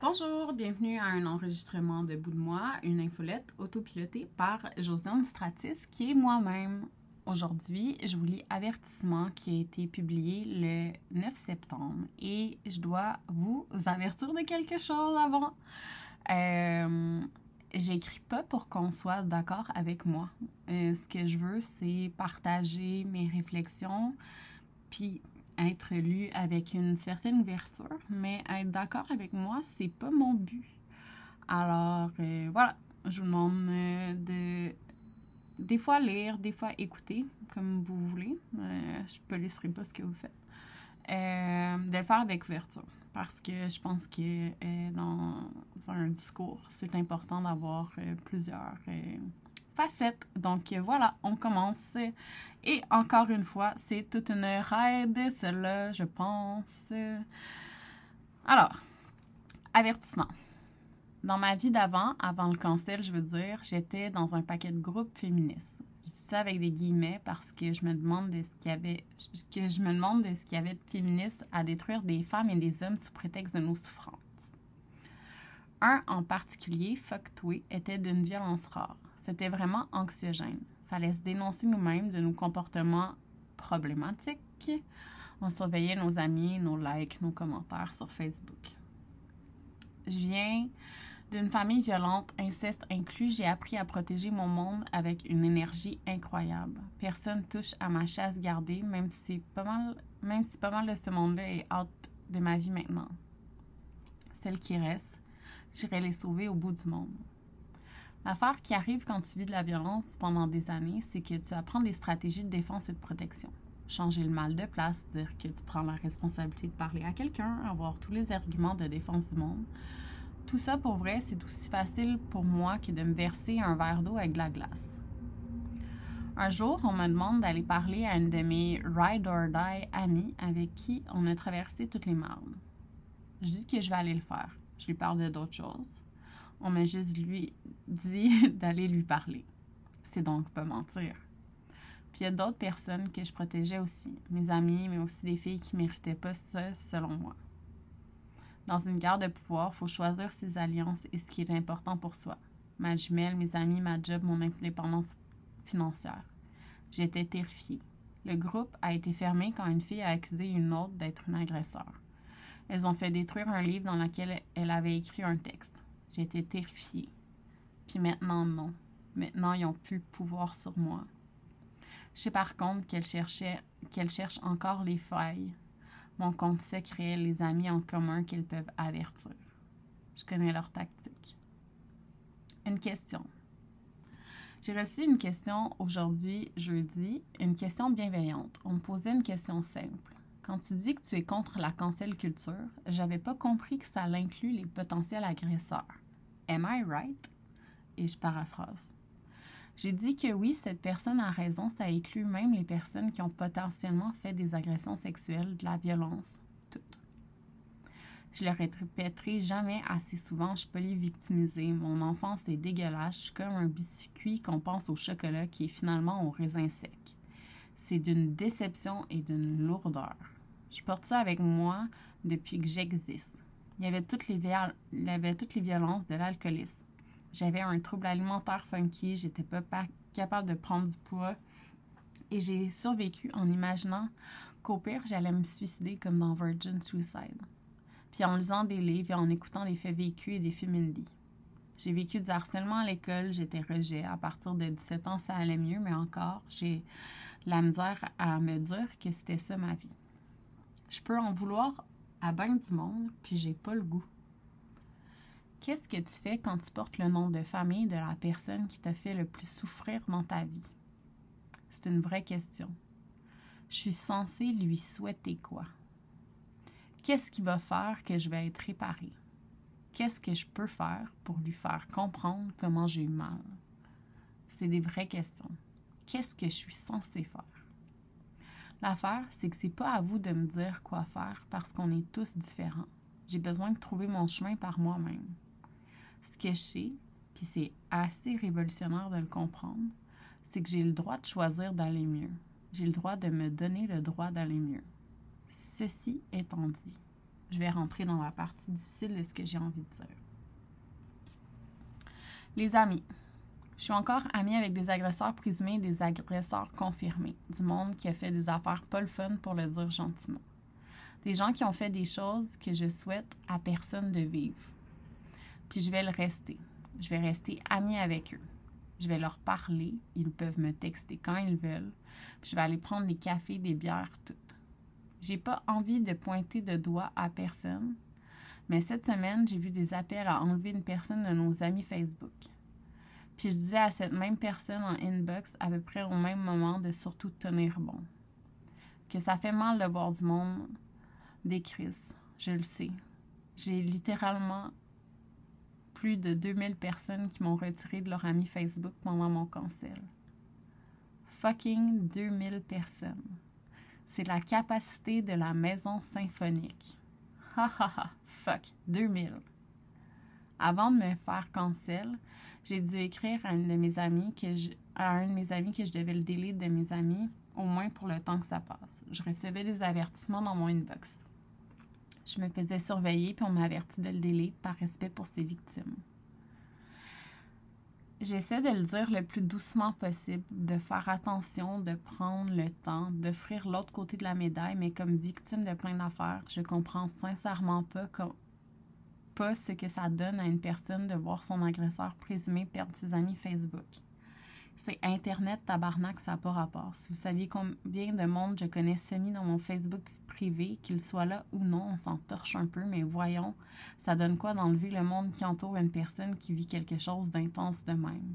Bonjour, bienvenue à un enregistrement de Bout de moi, une infolette autopilotée par Josiane Stratis, qui est moi-même. Aujourd'hui, je vous lis Avertissement qui a été publié le 9 septembre et je dois vous avertir de quelque chose avant. Euh, J'écris pas pour qu'on soit d'accord avec moi. Euh, ce que je veux, c'est partager mes réflexions, puis être lu avec une certaine ouverture, mais être d'accord avec moi, c'est pas mon but. Alors, euh, voilà, je vous demande euh, de des fois lire, des fois écouter, comme vous voulez. Euh, je ne laisserai pas ce que vous faites. de le faire avec ouverture, parce que je pense que dans un discours, c'est important d'avoir plusieurs Donc voilà, on commence. Et encore une fois, c'est toute une raide, celle-là, je pense. Alors, avertissement. Dans ma vie d'avant, avant le cancel, je veux dire, j'étais dans un paquet de groupes féministes. Je dis ça avec des guillemets parce que je me demande de ce qu'il y avait, que je me demande de ce qu'il y avait de féministes à détruire des femmes et des hommes sous prétexte de nos souffrances. Un en particulier, Fuck était d'une violence rare. C'était vraiment anxiogène. Fallait se dénoncer nous-mêmes de nos comportements problématiques. On surveillait nos amis, nos likes, nos commentaires sur Facebook. Je viens d'une famille violente, inceste inclus. J'ai appris à protéger mon monde avec une énergie incroyable. Personne touche à ma chasse gardée, même si pas mal, même si pas mal de ce monde-là est out de ma vie maintenant. Celles qui restent, j'irai les sauver au bout du monde. L'affaire qui arrive quand tu vis de la violence pendant des années, c'est que tu apprends des stratégies de défense et de protection. Changer le mal de place, dire que tu prends la responsabilité de parler à quelqu'un, avoir tous les arguments de défense du monde. Tout ça, pour vrai, c'est aussi facile pour moi que de me verser un verre d'eau avec de la glace. Un jour, on me demande d'aller parler à une de mes ride or die amies avec qui on a traversé toutes les marnes. Je dis que je vais aller le faire. Je lui parle de d'autres choses. On m'a juste lui dit d'aller lui parler. C'est donc pas mentir. Puis il y a d'autres personnes que je protégeais aussi, mes amis, mais aussi des filles qui méritaient pas ça, selon moi. Dans une guerre de pouvoir, il faut choisir ses alliances et ce qui est important pour soi. Ma jumelle, mes amis, ma job, mon indépendance financière. J'étais terrifiée. Le groupe a été fermé quand une fille a accusé une autre d'être une agresseur. Elles ont fait détruire un livre dans lequel elle avait écrit un texte. J'étais terrifiée. Puis maintenant, non. Maintenant, ils n'ont plus le pouvoir sur moi. Je sais par contre qu'elle cherchait, qu'elle cherche encore les failles. Mon compte secret, les amis en commun qu'ils peuvent avertir. Je connais leur tactique. Une question. J'ai reçu une question aujourd'hui, jeudi, une question bienveillante. On me posait une question simple. Quand tu dis que tu es contre la cancel culture, j'avais pas compris que ça inclut les potentiels agresseurs. Am I right? Et je paraphrase. J'ai dit que oui, cette personne a raison, ça inclut même les personnes qui ont potentiellement fait des agressions sexuelles, de la violence, toutes. Je le répéterai jamais assez souvent, je peux les victimiser. Mon enfance est dégueulasse, je suis comme un biscuit qu'on pense au chocolat qui est finalement au raisin sec. C'est d'une déception et d'une lourdeur. Je porte ça avec moi depuis que j'existe. Il y avait toutes les, violences de l'alcoolisme. J'avais un trouble alimentaire funky, j'étais pas capable de prendre du poids et j'ai survécu en imaginant qu'au pire, j'allais me suicider comme dans Virgin Suicide. Puis en lisant des livres et en écoutant des faits vécus et des films indie. J'ai vécu du harcèlement à l'école, j'étais rejet. À partir de 17 ans, ça allait mieux, mais encore, j'ai la misère à me dire que c'était ça ma vie. Je peux en vouloir à bien du monde, puis j'ai pas le goût. Qu'est-ce que tu fais quand tu portes le nom de famille de la personne qui t'a fait le plus souffrir dans ta vie? C'est une vraie question. Je suis censée lui souhaiter quoi? Qu'est-ce qui va faire que je vais être réparée? Qu'est-ce que je peux faire pour lui faire comprendre comment j'ai eu mal? C'est des vraies questions. Qu'est-ce que je suis censée faire? L'affaire, c'est que c'est pas à vous de me dire quoi faire parce qu'on est tous différents. J'ai besoin de trouver mon chemin par moi-même. Ce que je sais, puis c'est assez révolutionnaire de le comprendre, c'est que j'ai le droit de choisir d'aller mieux. J'ai le droit de me donner le droit d'aller mieux. Ceci étant dit, je vais rentrer dans la partie difficile de ce que j'ai envie de dire. Les amis. Je suis encore amie avec des agresseurs présumés et des agresseurs confirmés. Du monde qui a fait des affaires pas le fun pour le dire gentiment. Des gens qui ont fait des choses que je souhaite à personne de vivre. Puis je vais le rester. Je vais rester amie avec eux. Je vais leur parler. Ils peuvent me texter quand ils veulent. Puis je vais aller prendre des cafés, des bières, tout. J'ai pas envie de pointer de doigt à personne, mais cette semaine, j'ai vu des appels à enlever une personne de nos amis Facebook. Puis je disais à cette même personne en inbox à peu près au même moment de surtout tenir bon. Que ça fait mal de voir du monde des crises, je le sais. J'ai littéralement plus de 2000 personnes qui m'ont retiré de leur ami Facebook pendant mon cancel. Fucking 2000 personnes. C'est la capacité de la maison symphonique. Ha ha ha, fuck, 2000. Avant de me faire cancel, j'ai dû écrire à, une de mes amis que je, à un de mes amis que je devais le délai de mes amis, au moins pour le temps que ça passe. Je recevais des avertissements dans mon inbox. Je me faisais surveiller puis on m'a averti de le délai par respect pour ses victimes. J'essaie de le dire le plus doucement possible, de faire attention, de prendre le temps, d'offrir l'autre côté de la médaille, mais comme victime de plein d'affaires, je comprends sincèrement pas, pas ce que ça donne à une personne de voir son agresseur présumé perdre ses amis Facebook. C'est Internet, tabarnak, ça n'a pas rapport. Si vous saviez combien de monde je connais semi dans mon Facebook privé, qu'il soit là ou non, on s'en torche un peu, mais voyons, ça donne quoi d'enlever le monde qui entoure une personne qui vit quelque chose d'intense de même?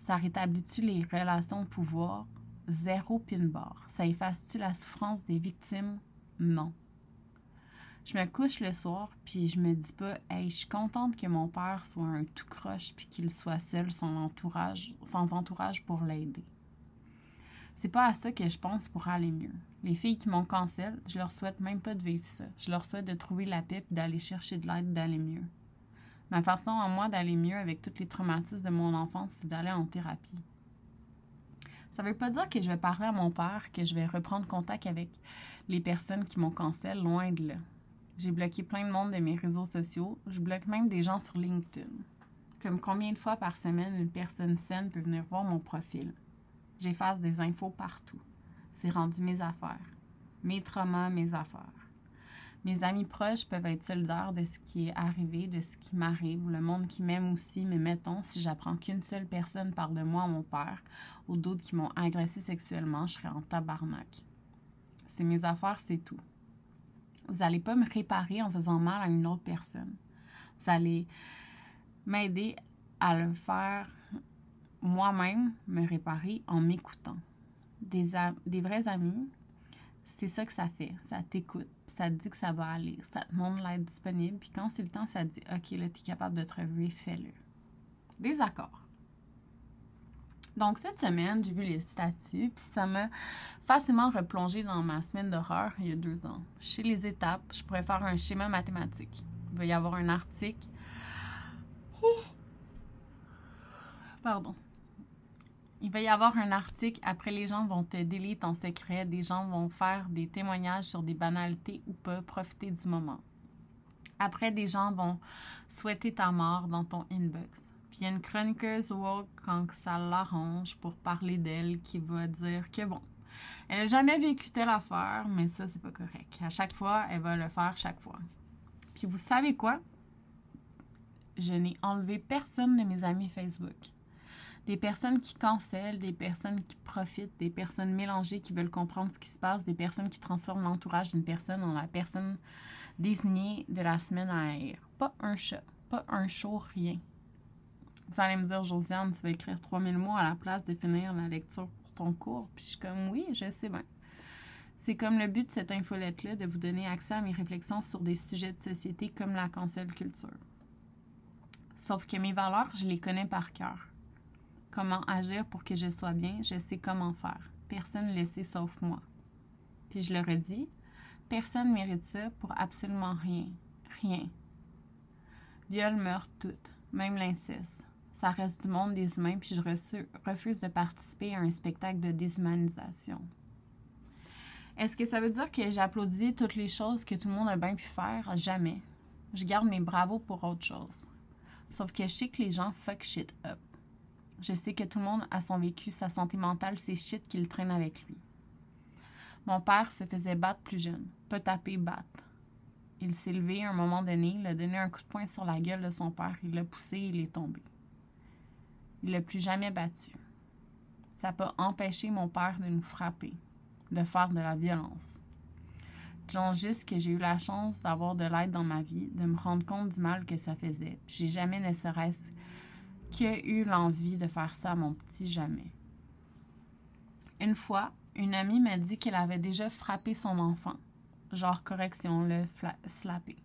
Ça rétablit-tu les relations de pouvoir? Zéro pin bar. Ça efface-tu la souffrance des victimes? Non. Je me couche le soir, puis je me dis pas, hey, je suis contente que mon père soit un tout croche, puis qu'il soit seul sans entourage, sans entourage pour l'aider. C'est pas à ça que je pense pour aller mieux. Les filles qui m'ont cancel, je leur souhaite même pas de vivre ça. Je leur souhaite de trouver la paix d'aller chercher de l'aide, d'aller mieux. Ma façon à moi d'aller mieux avec tous les traumatismes de mon enfance, c'est d'aller en thérapie. Ça veut pas dire que je vais parler à mon père, que je vais reprendre contact avec les personnes qui m'ont cancel, loin de là. J'ai bloqué plein de monde de mes réseaux sociaux. Je bloque même des gens sur LinkedIn. Comme combien de fois par semaine une personne saine peut venir voir mon profil? J'efface des infos partout. C'est rendu mes affaires. Mes traumas, mes affaires. Mes amis proches peuvent être solidaires de ce qui est arrivé, de ce qui m'arrive, le monde qui m'aime aussi, mais mettons, si j'apprends qu'une seule personne parle de moi à mon père ou d'autres qui m'ont agressé sexuellement, je serais en tabarnak. C'est mes affaires, c'est tout. Vous n'allez pas me réparer en faisant mal à une autre personne. Vous allez m'aider à le faire moi-même, me réparer en m'écoutant. Des, des vrais amis, c'est ça que ça fait. Ça t'écoute, ça te dit que ça va aller, ça te montre l'aide disponible, puis quand c'est le temps, ça te dit OK, là, tu es capable de te relever, fais-le. Des accords. Donc, cette semaine, j'ai vu les statuts, puis ça m'a facilement replongé dans ma semaine d'horreur il y a deux ans. Chez les étapes, je pourrais faire un schéma mathématique. Il va y avoir un article. Pardon. Il va y avoir un article. Après, les gens vont te déliter en secret. Des gens vont faire des témoignages sur des banalités ou pas, profiter du moment. Après, des gens vont souhaiter ta mort dans ton inbox une chroniqueuse woke quand ça l'arrange pour parler d'elle qui va dire que bon, elle n'a jamais vécu telle affaire, mais ça, c'est pas correct. À chaque fois, elle va le faire chaque fois. Puis vous savez quoi? Je n'ai enlevé personne de mes amis Facebook. Des personnes qui cancellent, des personnes qui profitent, des personnes mélangées qui veulent comprendre ce qui se passe, des personnes qui transforment l'entourage d'une personne en la personne désignée de la semaine à haïr. Pas un chat, pas un show, rien. Vous allez me dire, Josiane, tu vas écrire 3000 mots à la place de finir la lecture pour ton cours. Puis je suis comme, oui, je sais bien. C'est comme le but de cette infolette-là, de vous donner accès à mes réflexions sur des sujets de société comme la cancel culture. Sauf que mes valeurs, je les connais par cœur. Comment agir pour que je sois bien, je sais comment faire. Personne ne le sait sauf moi. Puis je le redis, personne ne mérite ça pour absolument rien. Rien. Viol, meurtre, tout. Même l'inceste ça reste du monde des humains, puis je refuse de participer à un spectacle de déshumanisation. Est-ce que ça veut dire que j'applaudis toutes les choses que tout le monde a bien pu faire? Jamais. Je garde mes bravos pour autre chose. Sauf que je sais que les gens fuck shit up. Je sais que tout le monde a son vécu, sa santé mentale, ses shit qu'il traîne avec lui. Mon père se faisait battre plus jeune. Pas taper, battre. Il s'est levé à un moment donné, il a donné un coup de poing sur la gueule de son père, il l'a poussé et il est tombé. Il l'a plus jamais battu. Ça n'a pas empêché mon père de nous frapper, de faire de la violence. Disons juste que j'ai eu la chance d'avoir de l'aide dans ma vie, de me rendre compte du mal que ça faisait. J'ai jamais ne serait-ce que eu l'envie de faire ça à mon petit jamais. Une fois, une amie m'a dit qu'elle avait déjà frappé son enfant. Genre correction, le slappé.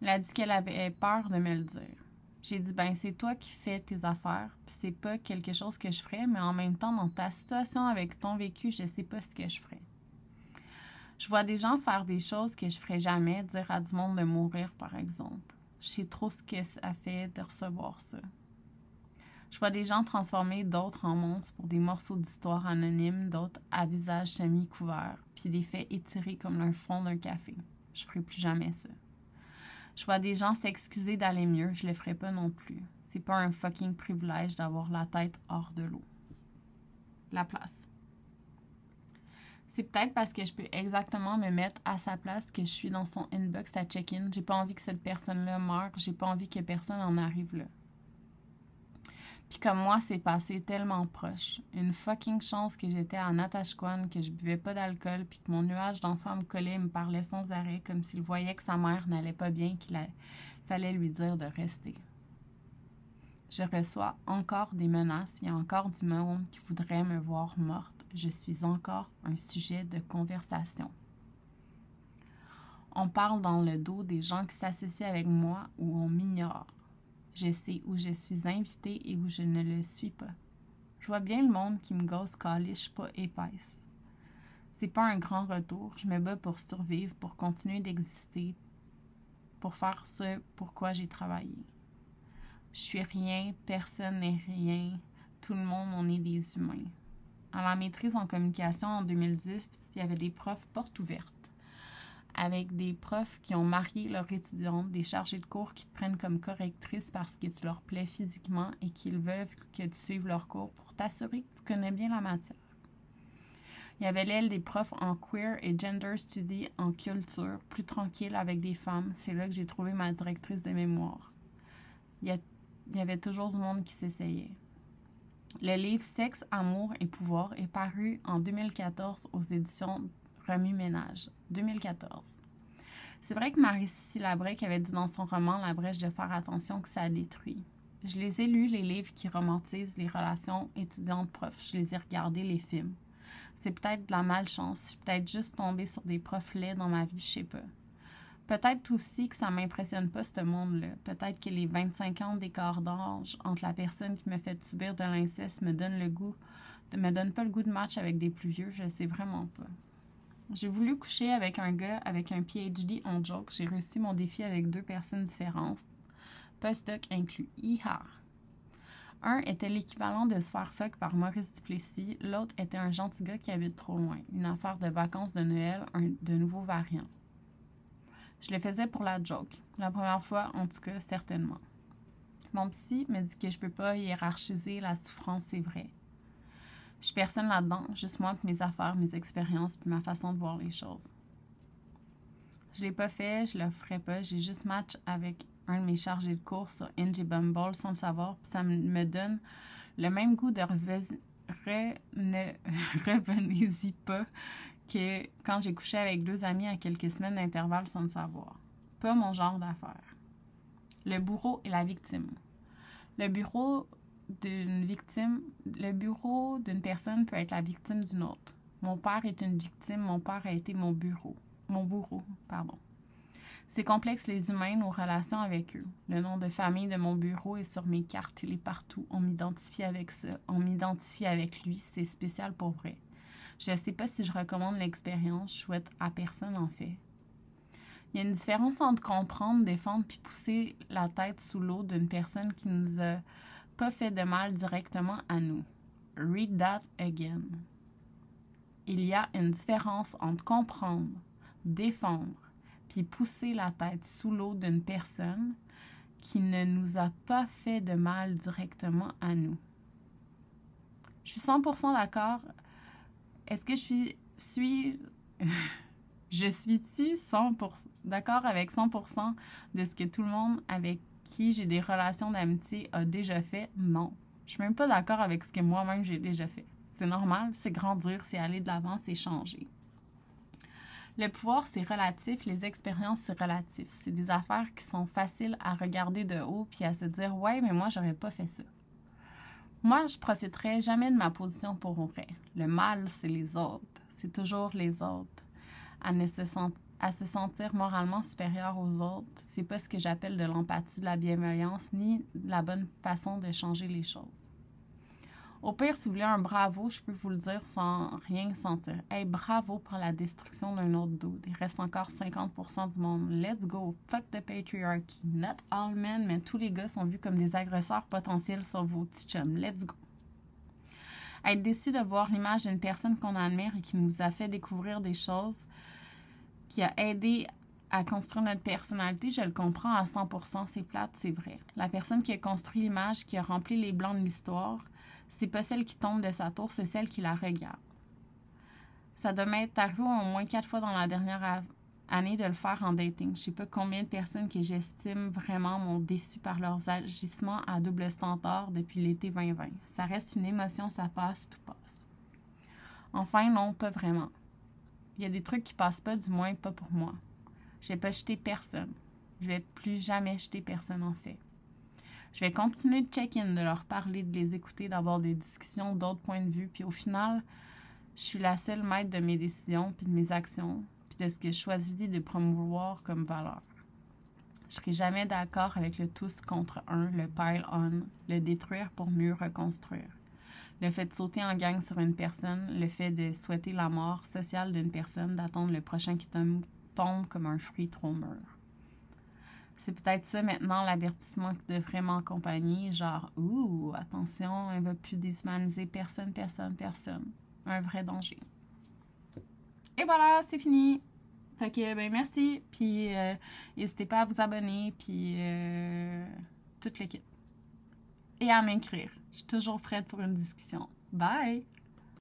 Elle a dit qu'elle avait peur de me le dire. J'ai dit ben c'est toi qui fais tes affaires, puis c'est pas quelque chose que je ferais, mais en même temps dans ta situation avec ton vécu, je sais pas ce que je ferais. Je vois des gens faire des choses que je ferais jamais, dire à du monde de mourir par exemple. Je sais trop ce que ça fait de recevoir ça. Je vois des gens transformer d'autres en monstres pour des morceaux d'histoire anonymes, d'autres à visage semi-couvert, puis des faits étirés comme le fond d'un café. Je ferai plus jamais ça. Je vois des gens s'excuser d'aller mieux, je le ferai pas non plus. C'est pas un fucking privilège d'avoir la tête hors de l'eau. La place. C'est peut-être parce que je peux exactement me mettre à sa place que je suis dans son inbox à check-in. J'ai pas envie que cette personne-là meure. J'ai pas envie que personne en arrive là. Puis comme moi, c'est passé tellement proche. Une fucking chance que j'étais à Natashquan, que je buvais pas d'alcool, puis que mon nuage d'enfant me collait et me parlait sans arrêt, comme s'il voyait que sa mère n'allait pas bien, qu'il fallait lui dire de rester. Je reçois encore des menaces, il y a encore du monde qui voudrait me voir morte. Je suis encore un sujet de conversation. On parle dans le dos des gens qui s'associent avec moi ou on m'ignore. Je sais où je suis invitée et où je ne le suis pas. Je vois bien le monde qui me gosse caliche pas épaisse. C'est pas un grand retour. Je me bats pour survivre, pour continuer d'exister, pour faire ce pourquoi j'ai travaillé. Je suis rien, personne n'est rien, tout le monde, on est des humains. À la maîtrise en communication en 2010, il y avait des profs portes ouvertes avec des profs qui ont marié leur étudiante, des chargés de cours qui te prennent comme correctrice parce que tu leur plais physiquement et qu'ils veulent que tu suives leur cours pour t'assurer que tu connais bien la matière. Il y avait l'aile des profs en queer et gender study en culture, plus tranquille avec des femmes. C'est là que j'ai trouvé ma directrice de mémoire. Il y, y avait toujours du monde qui s'essayait. Le livre Sexe, amour et pouvoir est paru en 2014 aux éditions Remue-ménage, 2014. C'est vrai que Marie-Cécile Labrec avait dit dans son roman La brèche de faire attention que ça détruit. Je les ai lus, les livres qui romantisent les relations étudiantes-profs. Je les ai regardés, les films. C'est peut-être de la malchance. Je suis peut-être juste tombée sur des profs laids dans ma vie, je sais pas. Peut-être aussi que ça m'impressionne pas, ce monde-là. Peut-être que les 25 ans d'écart d'âge entre la personne qui me fait subir de l'inceste me donne le goût, me donne pas le goût de match avec des plus vieux. Je sais vraiment pas. J'ai voulu coucher avec un gars avec un PhD en joke. J'ai réussi mon défi avec deux personnes différentes, postdoc inclus. Iha! Un était l'équivalent de se par Maurice Duplessis, l'autre était un gentil gars qui habite trop loin. Une affaire de vacances de Noël, un de nouveaux variants. Je le faisais pour la joke. La première fois, en tout cas, certainement. Mon psy me dit que je peux pas hiérarchiser la souffrance, c'est vrai. Je suis personne là-dedans, juste moi, mes affaires, mes expériences, puis ma façon de voir les choses. Je l'ai pas fait, je le ferai pas. J'ai juste match avec un de mes chargés de cours sur NG Bumble sans le savoir, puis ça me donne le même goût de ne revenez-y pas que quand j'ai couché avec deux amis à quelques semaines d'intervalle sans le savoir. Pas mon genre d'affaire. Le bourreau et la victime. Le bureau d'une victime, le bureau d'une personne peut être la victime d'une autre. Mon père est une victime, mon père a été mon bureau. Mon bourreau, pardon. C'est complexe les humains, nos relations avec eux. Le nom de famille de mon bureau est sur mes cartes, il est partout. On m'identifie avec ça, on m'identifie avec lui, c'est spécial pour vrai. Je ne sais pas si je recommande l'expérience, je souhaite à personne en fait. Il y a une différence entre comprendre, défendre puis pousser la tête sous l'eau d'une personne qui nous a pas fait de mal directement à nous. Read that again. il y a une différence entre comprendre, défendre, puis pousser la tête sous l'eau d'une personne qui ne nous a pas fait de mal directement à nous. Je suis 100% d'accord. Est-ce que je suis, suis je suis-tu 100% d'accord avec 100% de ce que tout le monde avec qui j'ai des relations d'amitié a déjà fait? Non. Je suis même pas d'accord avec ce que moi-même j'ai déjà fait. C'est normal, c'est grandir, c'est aller de l'avant, c'est changer. Le pouvoir, c'est relatif. Les expériences, c'est relatif. C'est des affaires qui sont faciles à regarder de haut puis à se dire Ouais, mais moi, j'aurais pas fait ça. Moi, je profiterai jamais de ma position pour vrai. Le mal, c'est les autres. C'est toujours les autres. À, ne se, à se sentir moralement supérieur aux autres, c'est pas ce que j'appelle de l'empathie, de la bienveillance, ni la bonne façon de changer les choses. Au pire, si vous voulez un bravo, je peux vous le dire sans rien sentir. Hey, bravo pour la destruction d'un autre dude. Il reste encore 50% du monde. Let's go. Fuck the patriarchy. Not all men, mais tous les gars sont vus comme des agresseurs potentiels sur vos petits chums. Let's go. Être déçu de voir l'image d'une personne qu'on admire et qui nous a fait découvrir des choses, qui a aidé à construire notre personnalité, je le comprends à 100%. C'est plate, c'est vrai. La personne qui a construit l'image, qui a rempli les blancs de l'histoire, c'est pas celle qui tombe de sa tour, c'est celle qui la regarde. Ça doit m'être arrivé au moins quatre fois dans la dernière année de le faire en dating. Je sais pas combien de personnes que j'estime vraiment m'ont déçu par leurs agissements à double standard depuis l'été 2020. Ça reste une émotion, ça passe, tout passe. Enfin, non, pas vraiment. Il y a des trucs qui passent pas, du moins pas pour moi. Je vais pas jeter personne. Je vais plus jamais jeter personne en fait. Je vais continuer de check-in, de leur parler, de les écouter, d'avoir des discussions d'autres points de vue. Puis au final, je suis la seule maître de mes décisions, puis de mes actions, puis de ce que je choisis de promouvoir comme valeur. Je serai jamais d'accord avec le tous contre un, le pile on, le détruire pour mieux reconstruire. Le fait de sauter en gang sur une personne, le fait de souhaiter la mort sociale d'une personne, d'attendre le prochain qui tombe, comme un fruit trop mûr c'est peut-être ça maintenant l'avertissement qui devrait m'accompagner. Genre, ouh, attention, elle va plus déshumaniser personne, personne, personne. Un vrai danger. Et voilà, c'est fini. Fait que, ben, merci. Puis, euh, n'hésitez pas à vous abonner. Puis, euh, tout le kit. Et à m'écrire. Je suis toujours prête pour une discussion. Bye!